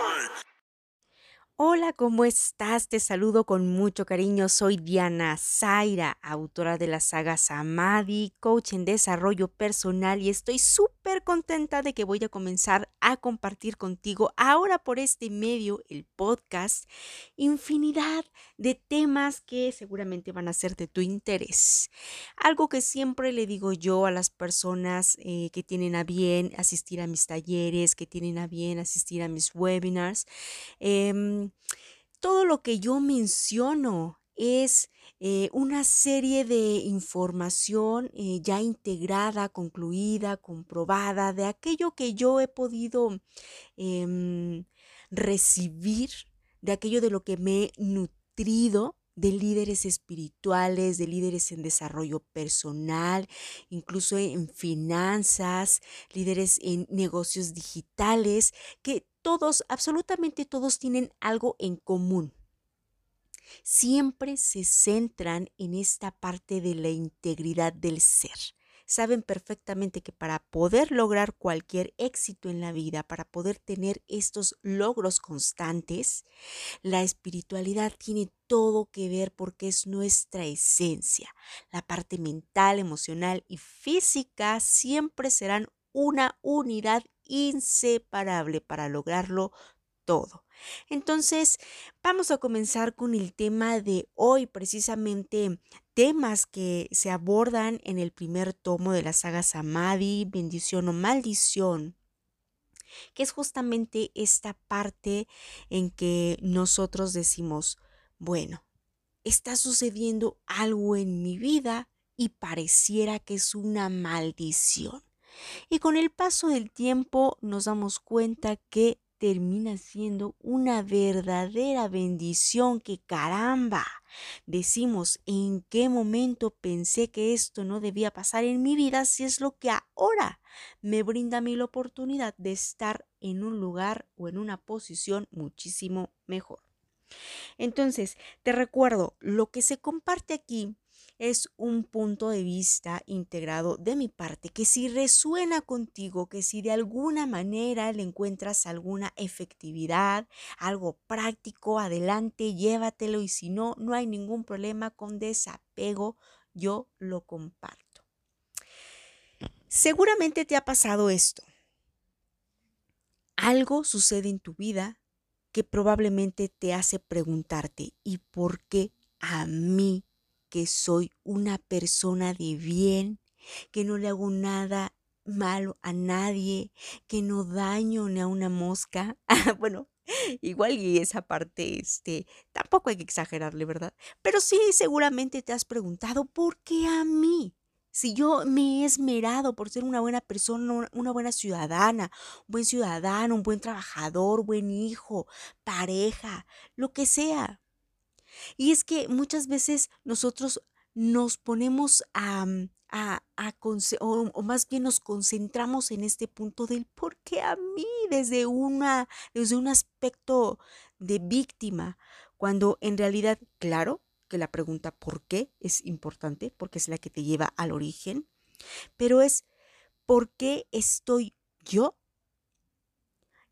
freak. Hola, ¿cómo estás? Te saludo con mucho cariño. Soy Diana Zaira, autora de la saga Samadhi, coach en desarrollo personal y estoy súper contenta de que voy a comenzar a compartir contigo ahora por este medio, el podcast, infinidad de temas que seguramente van a ser de tu interés. Algo que siempre le digo yo a las personas eh, que tienen a bien asistir a mis talleres, que tienen a bien asistir a mis webinars. Em, todo lo que yo menciono es eh, una serie de información eh, ya integrada, concluida, comprobada, de aquello que yo he podido em, recibir, de aquello de lo que me he nutrido de líderes espirituales, de líderes en desarrollo personal, incluso en finanzas, líderes en negocios digitales, que todos, absolutamente todos tienen algo en común. Siempre se centran en esta parte de la integridad del ser. Saben perfectamente que para poder lograr cualquier éxito en la vida, para poder tener estos logros constantes, la espiritualidad tiene todo que ver porque es nuestra esencia. La parte mental, emocional y física siempre serán una unidad inseparable para lograrlo todo. Entonces, vamos a comenzar con el tema de hoy, precisamente temas que se abordan en el primer tomo de la saga Samadhi, bendición o maldición, que es justamente esta parte en que nosotros decimos, bueno, está sucediendo algo en mi vida y pareciera que es una maldición. Y con el paso del tiempo nos damos cuenta que termina siendo una verdadera bendición que caramba. Decimos, ¿en qué momento pensé que esto no debía pasar en mi vida si es lo que ahora me brinda a mí la oportunidad de estar en un lugar o en una posición muchísimo mejor? Entonces, te recuerdo, lo que se comparte aquí es un punto de vista integrado de mi parte, que si resuena contigo, que si de alguna manera le encuentras alguna efectividad, algo práctico, adelante, llévatelo y si no, no hay ningún problema con desapego, yo lo comparto. Seguramente te ha pasado esto. Algo sucede en tu vida que probablemente te hace preguntarte, ¿y por qué a mí que soy una persona de bien, que no le hago nada malo a nadie, que no daño ni a una mosca. bueno, igual y esa parte, este, tampoco hay que exagerarle, ¿verdad? Pero sí, seguramente te has preguntado, ¿por qué a mí? Si yo me he esmerado por ser una buena persona, una buena ciudadana, un buen ciudadano, un buen trabajador, buen hijo, pareja, lo que sea. Y es que muchas veces nosotros nos ponemos a, mm, a, o, más bien nos concentramos en este punto del por qué a mí desde, una, desde un aspecto de víctima, cuando en realidad, claro, que la pregunta por qué es importante, porque es la que te lleva al origen, pero es ¿por qué estoy yo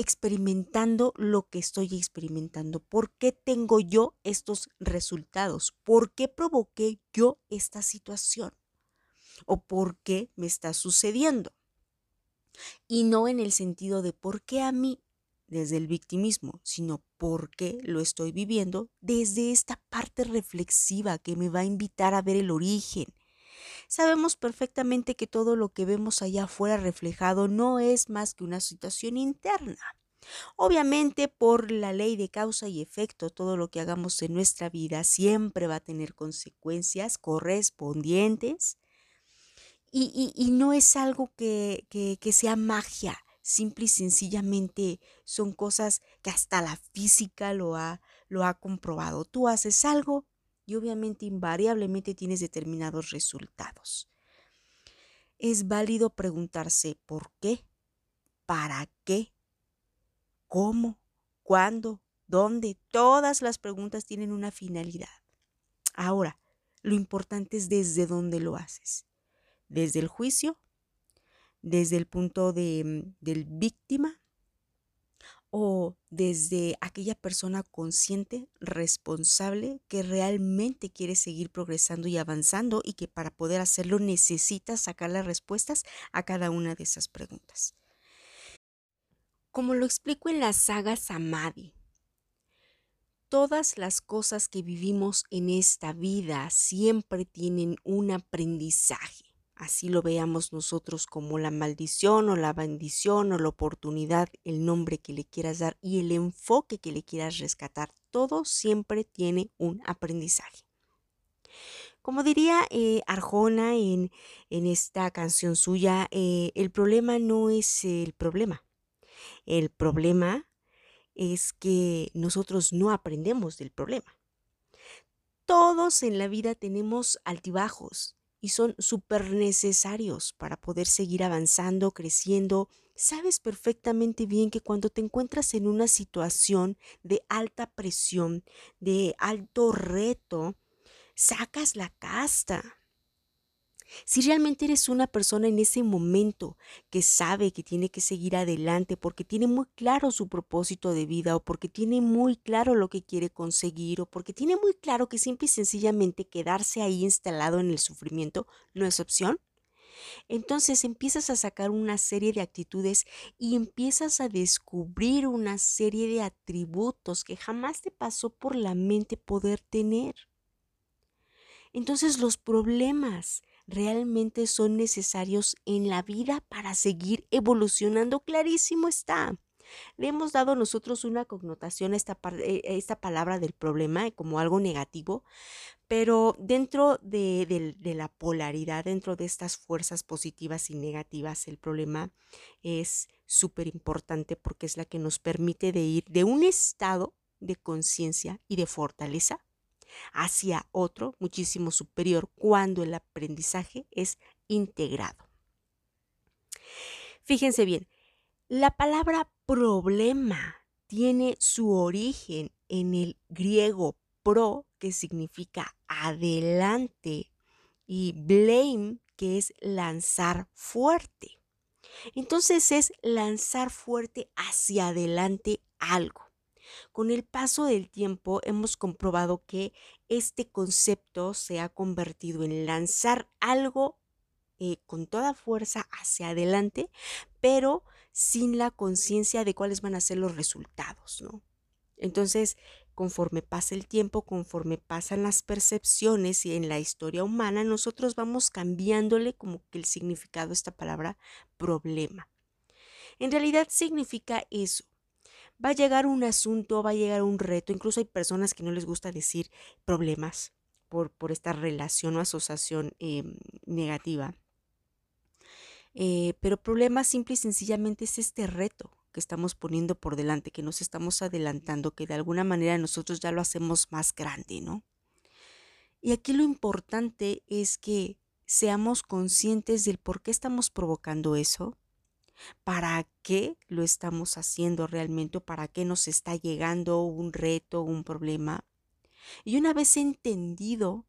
experimentando lo que estoy experimentando? ¿Por qué tengo yo estos resultados? ¿Por qué provoqué yo esta situación? ¿O por qué me está sucediendo? Y no en el sentido de por qué a mí desde el victimismo, sino por qué lo estoy viviendo desde esta parte reflexiva que me va a invitar a ver el origen, Sabemos perfectamente que todo lo que vemos allá afuera reflejado no es más que una situación interna. Obviamente, por la ley de causa y efecto, todo lo que hagamos en nuestra vida siempre va a tener consecuencias correspondientes y, no es algo que, que sea magia, simple y sencillamente son cosas que hasta la física lo ha, lo ha comprobado. Tú haces algo y obviamente invariablemente tienes determinados resultados. Es válido preguntarse por qué, para qué, cómo, cuándo, dónde. Todas las preguntas tienen una finalidad. Ahora, lo importante es desde dónde lo haces. Desde el juicio, desde el punto de, mm, del víctima o desde aquella persona consciente, responsable, que realmente quiere seguir progresando y avanzando y que para poder hacerlo necesita sacar las respuestas a cada una de esas preguntas. Como lo explico en la saga Samadhi, todas las cosas que vivimos en esta vida siempre tienen un aprendizaje así lo veamos nosotros como la maldición o la bendición o la oportunidad, el nombre que le quieras dar y el enfoque que le quieras rescatar, todo siempre tiene un aprendizaje. Como diría eh, Arjona en, esta canción suya, eh, el problema no es el problema. El problema es que nosotros no aprendemos del problema. Todos en la vida tenemos altibajos, y son súper necesarios para poder seguir avanzando, creciendo. Sabes perfectamente bien que cuando te encuentras en una situación de alta presión, de alto reto, sacas la casta, si realmente eres una persona en ese momento que sabe que tiene que seguir adelante porque tiene muy claro su propósito de vida o porque tiene muy claro lo que quiere conseguir o porque tiene muy claro que simple y sencillamente quedarse ahí instalado en el sufrimiento no es opción, entonces empiezas a sacar una serie de actitudes y empiezas a descubrir una serie de atributos que jamás te pasó por la mente poder tener. Entonces los problemas realmente son necesarios en la vida para seguir evolucionando. Clarísimo está. Le hemos dado nosotros una connotación a esta, eh, palabra del problema como algo negativo, pero dentro de, de la polaridad, dentro de estas fuerzas positivas y negativas, el problema es súper importante porque es la que nos permite de ir de un estado de conciencia y de fortaleza hacia otro muchísimo superior cuando el aprendizaje es integrado. Fíjense bien, la palabra problema tiene su origen en el griego pro, que significa adelante, y blame, que es lanzar fuerte. Entonces es lanzar fuerte hacia adelante algo. Con el paso del tiempo hemos comprobado que este concepto se ha convertido en lanzar algo eh, con toda fuerza hacia adelante, pero sin la conciencia de cuáles van a ser los resultados, ¿no? Entonces, conforme pasa el tiempo, conforme pasan las percepciones y en la historia humana, nosotros vamos cambiándole como que el significado de esta palabra problema. En realidad significa eso, va a llegar un asunto, va a llegar un reto, incluso hay personas que no les gusta decir problemas por, por esta relación o asociación em, negativa. Eh, pero problema simple y sencillamente es este reto que estamos poniendo por delante, que nos estamos adelantando, que de alguna manera nosotros ya lo hacemos más grande, ¿no? Y aquí lo importante es que seamos conscientes del por qué estamos provocando eso, ¿Para qué lo estamos haciendo realmente? ¿Para qué nos está llegando un reto, un problema? Y una vez entendido,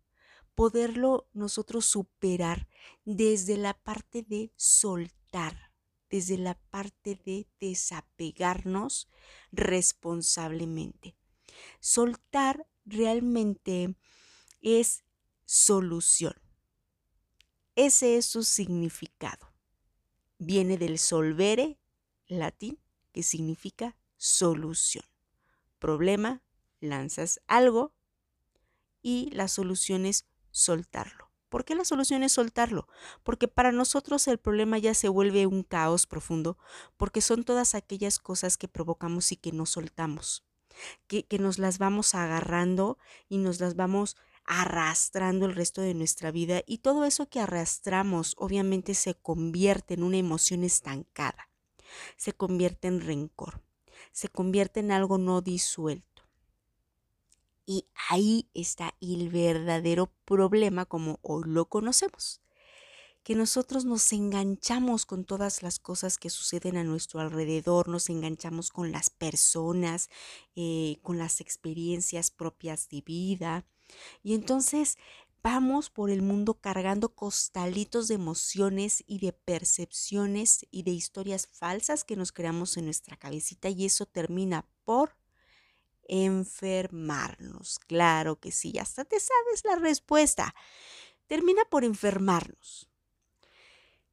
poderlo nosotros superar desde la parte de soltar, desde la parte de desapegarnos responsablemente. Soltar realmente es solución. Ese es su significado viene del solvere latín, que significa solución. Problema, lanzas algo y la solución es soltarlo. ¿Por qué la solución es soltarlo? Porque para nosotros el problema ya se vuelve un caos profundo, porque son todas aquellas cosas que provocamos y que no soltamos, que, que nos las vamos agarrando y nos las vamos arrastrando el resto de nuestra vida y todo eso que arrastramos obviamente se convierte en una emoción estancada, se convierte en rencor, se convierte en algo no disuelto. Y ahí está el verdadero problema como hoy lo conocemos, que nosotros nos enganchamos con todas las cosas que suceden a nuestro alrededor, nos enganchamos con las personas, eh, con las experiencias propias de vida, y entonces Vamos por el mundo cargando costalitos de emociones y de percepciones y de historias falsas que nos creamos en nuestra cabecita y eso termina por enfermarnos. Claro que sí, hasta te sabes la respuesta. Termina por enfermarnos.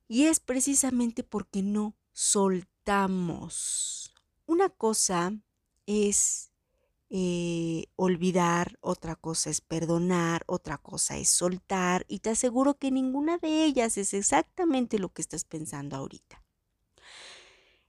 Y es precisamente porque no soltamos. Una cosa es eh, olvidar, otra cosa es perdonar, otra cosa es soltar y te aseguro que ninguna de ellas es exactamente lo que estás pensando ahorita.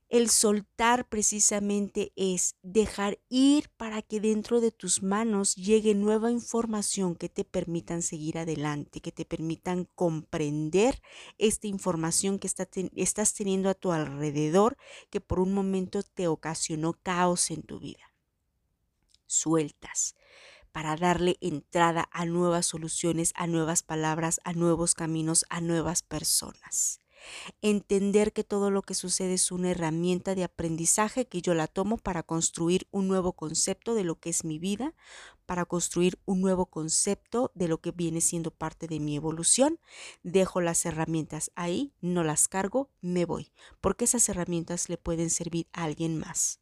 El soltar precisamente es dejar ir para que dentro de tus manos llegue nueva información que te permitan seguir adelante, que te permitan comprender esta información que estás teniendo a tu alrededor, que por un momento te ocasionó caos en tu vida sueltas para darle entrada a nuevas soluciones, a nuevas palabras, a nuevos caminos, a nuevas personas. Entender que todo lo que sucede es una herramienta de aprendizaje que yo la tomo para construir un nuevo concepto de lo que es mi vida, para construir un nuevo concepto de lo que viene siendo parte de mi evolución. Dejo las herramientas ahí, no las cargo, me voy, porque esas herramientas le pueden servir a alguien más.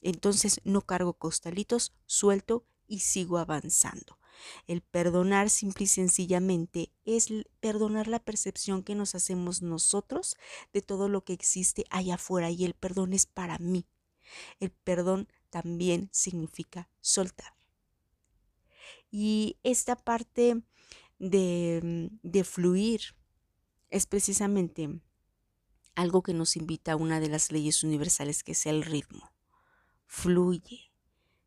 Entonces no cargo costalitos, suelto y sigo avanzando. El perdonar simple y sencillamente es perdonar la percepción que nos hacemos nosotros de todo lo que existe allá afuera y el perdón es para mí. El perdón también significa soltar. Y esta parte de, de fluir es precisamente algo que nos invita a una de las leyes universales que es el ritmo fluye.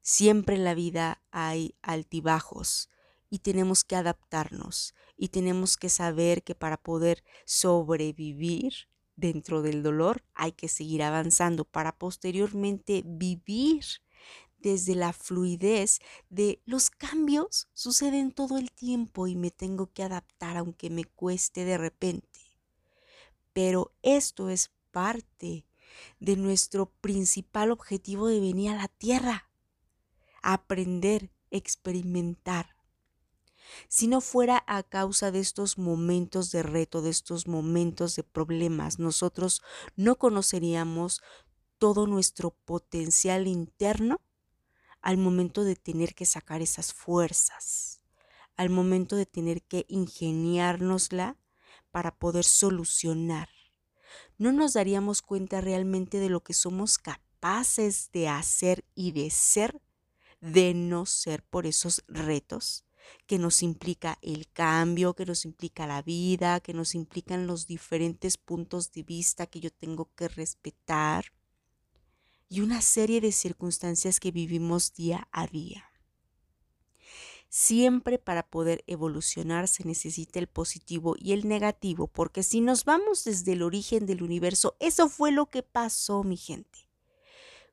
Siempre en la vida hay altibajos y tenemos que adaptarnos y tenemos que saber que para poder sobrevivir dentro del dolor hay que seguir avanzando para posteriormente vivir desde la fluidez de los cambios suceden todo el tiempo y me tengo que adaptar aunque me cueste de repente. Pero esto es parte de nuestro principal objetivo de venir a la tierra, aprender, experimentar. Si no fuera a causa de estos momentos de reto, de estos momentos de problemas, nosotros no conoceríamos todo nuestro potencial interno al momento de tener que sacar esas fuerzas, al momento de tener que ingeniárnosla para poder solucionar no nos daríamos cuenta realmente de lo que somos capaces de hacer y de ser, de no ser por esos retos que nos implica el cambio, que nos implica la vida, que nos implican los diferentes puntos de vista que yo tengo que respetar y una serie de circunstancias que vivimos día a día. Siempre para poder evolucionar se necesita el positivo y el negativo, porque si nos vamos desde el origen del universo, eso fue lo que pasó, mi gente.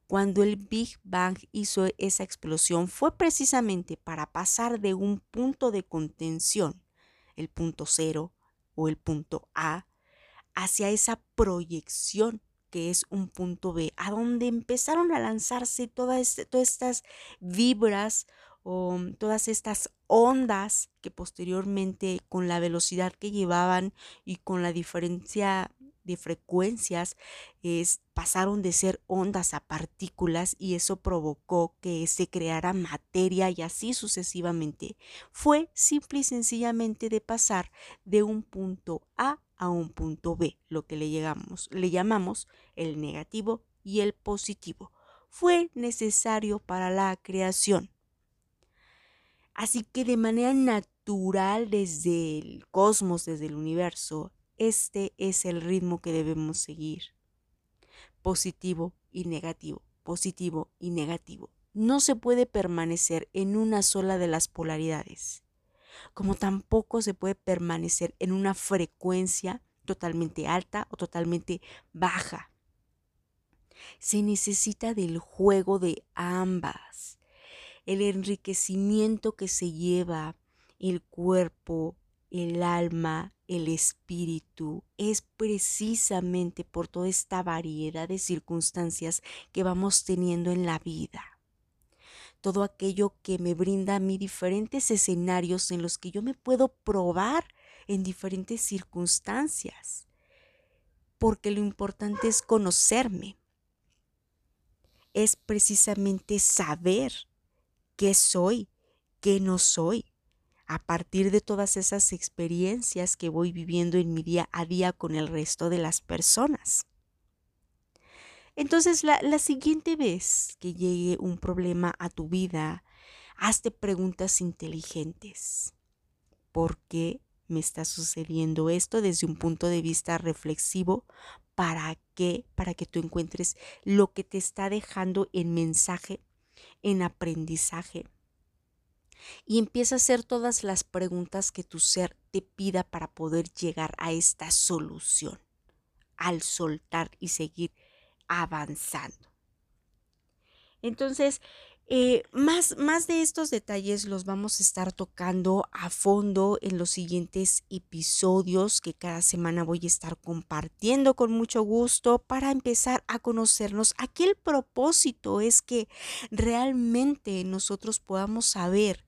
Cuando el Big Bang hizo esa explosión fue precisamente para pasar de un punto de contención, el punto cero o el punto A, hacia esa proyección que es un punto B, a donde empezaron a lanzarse todas, todas estas vibras o todas estas ondas que posteriormente con la velocidad que llevaban y con la diferencia de frecuencias pasaron de ser ondas a partículas y eso provocó que se creara materia y así sucesivamente. Fue simple y sencillamente de pasar de un punto A a un punto B, lo que le, llegamos, le llamamos el negativo y el positivo. Fue necesario para la creación. Así que de manera natural desde el cosmos, desde el universo, este es el ritmo que debemos seguir. Positivo y negativo, positivo y negativo. No se puede permanecer en una sola de las polaridades, como tampoco se puede permanecer en una frecuencia totalmente alta o totalmente baja. Se necesita del juego de ambas el enriquecimiento que se lleva el cuerpo, el alma, el espíritu, es precisamente por toda esta variedad de circunstancias que vamos teniendo en la vida. todo aquello que me brinda a mí diferentes escenarios en los que yo me puedo probar en diferentes circunstancias, porque lo importante es conocerme, es precisamente saber qué soy, qué no soy, a partir de todas esas experiencias que voy viviendo en mi día a día con el resto de las personas. Entonces, la, siguiente vez que llegue un problema a tu vida, hazte preguntas inteligentes. ¿Por qué me está sucediendo esto desde un punto de vista reflexivo? ¿Para qué? Para que tú encuentres lo que te está dejando en mensaje, en aprendizaje y empieza a hacer todas las preguntas que tu ser te pida para poder llegar a esta solución, al soltar y seguir avanzando. Entonces, eh, más, más de estos detalles los vamos a estar tocando a fondo en los siguientes episodios que cada semana voy a estar compartiendo con mucho gusto para empezar a conocernos. Aquí el propósito es que realmente nosotros podamos saber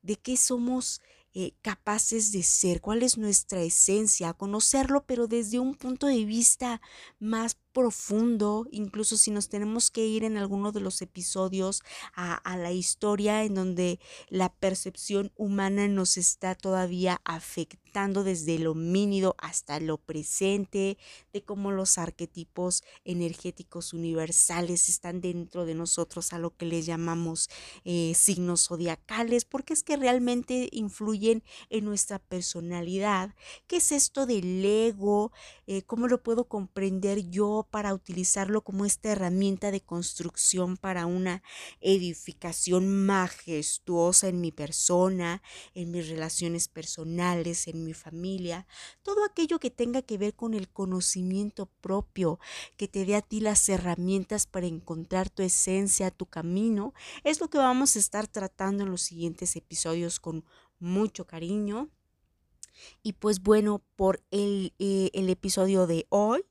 de qué somos eh, capaces de ser, cuál es nuestra esencia, conocerlo, pero desde un punto de vista más profundo, incluso si nos tenemos que ir en alguno de los episodios a, a, la historia en donde la percepción humana nos está todavía afectando desde lo mínido hasta lo presente, de cómo los arquetipos energéticos universales están dentro de nosotros a lo que le llamamos eh, signos zodiacales, porque es que realmente influye en nuestra personalidad. ¿Qué es esto del ego? Eh, ¿Cómo lo puedo comprender yo para utilizarlo como esta herramienta de construcción para una edificación majestuosa en mi persona, en mis relaciones personales, en mi familia? Todo aquello que tenga que ver con el conocimiento propio, que te dé a ti las herramientas para encontrar tu esencia, tu camino, es lo que vamos a estar tratando en los siguientes episodios con mucho cariño. Y pues bueno, por el, eh, el episodio de hoy,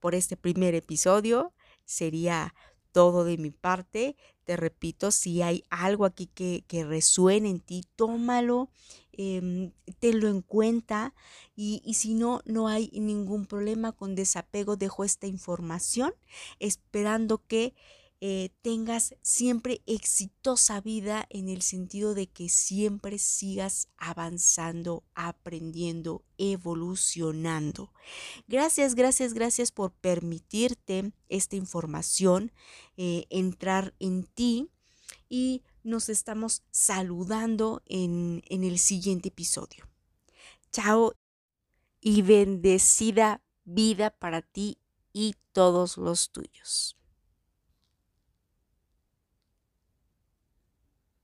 por este primer episodio, sería todo de mi parte. Te repito, si hay algo aquí que, que resuene en ti, tómalo, eh, tenlo en cuenta y, y, si no, no hay ningún problema con desapego. Dejo esta información esperando que eh, tengas siempre exitosa vida en el sentido de que siempre sigas avanzando, aprendiendo, evolucionando. Gracias, gracias, gracias por permitirte esta información, eh, entrar en ti y nos estamos saludando en, en el siguiente episodio. Chao y bendecida vida para ti y todos los tuyos.